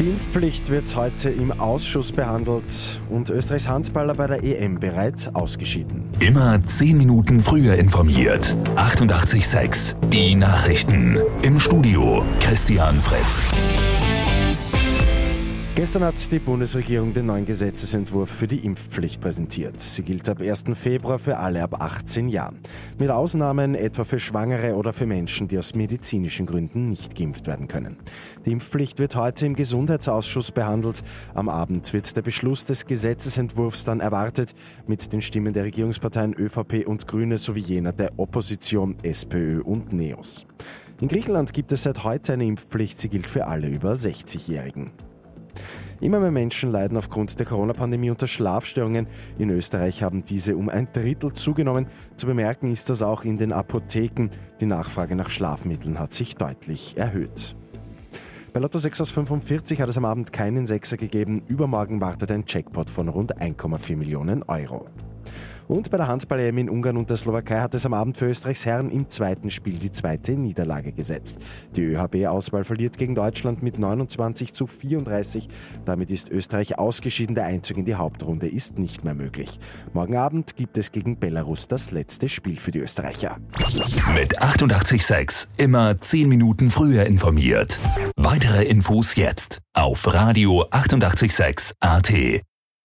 Impfpflicht wird heute im Ausschuss behandelt und Österreichs Handballer bei der EM bereits ausgeschieden. Immer 10 Minuten früher informiert. 88.6 Die Nachrichten. Im Studio Christian Fritz. Gestern hat die Bundesregierung den neuen Gesetzesentwurf für die Impfpflicht präsentiert. Sie gilt ab 1. Februar für alle ab 18 Jahren. Mit Ausnahmen etwa für Schwangere oder für Menschen, die aus medizinischen Gründen nicht geimpft werden können. Die Impfpflicht wird heute im Gesundheitsausschuss behandelt. Am Abend wird der Beschluss des Gesetzesentwurfs dann erwartet mit den Stimmen der Regierungsparteien ÖVP und Grüne sowie jener der Opposition SPÖ und NEOS. In Griechenland gibt es seit heute eine Impfpflicht. Sie gilt für alle über 60-Jährigen. Immer mehr Menschen leiden aufgrund der Corona-Pandemie unter Schlafstörungen. In Österreich haben diese um ein Drittel zugenommen. Zu bemerken ist das auch in den Apotheken. Die Nachfrage nach Schlafmitteln hat sich deutlich erhöht. Bei Lotto 6 aus 45 hat es am Abend keinen Sechser gegeben. Übermorgen wartet ein Jackpot von rund 1,4 Millionen Euro. Und bei der Handball-EM in Ungarn und der Slowakei hat es am Abend für Österreichs Herren im zweiten Spiel die zweite Niederlage gesetzt. Die ÖHB-Auswahl verliert gegen Deutschland mit 29 zu 34. Damit ist Österreich ausgeschieden. Der Einzug in die Hauptrunde ist nicht mehr möglich. Morgen Abend gibt es gegen Belarus das letzte Spiel für die Österreicher. Mit 886 immer 10 Minuten früher informiert. Weitere Infos jetzt auf Radio 886 AT.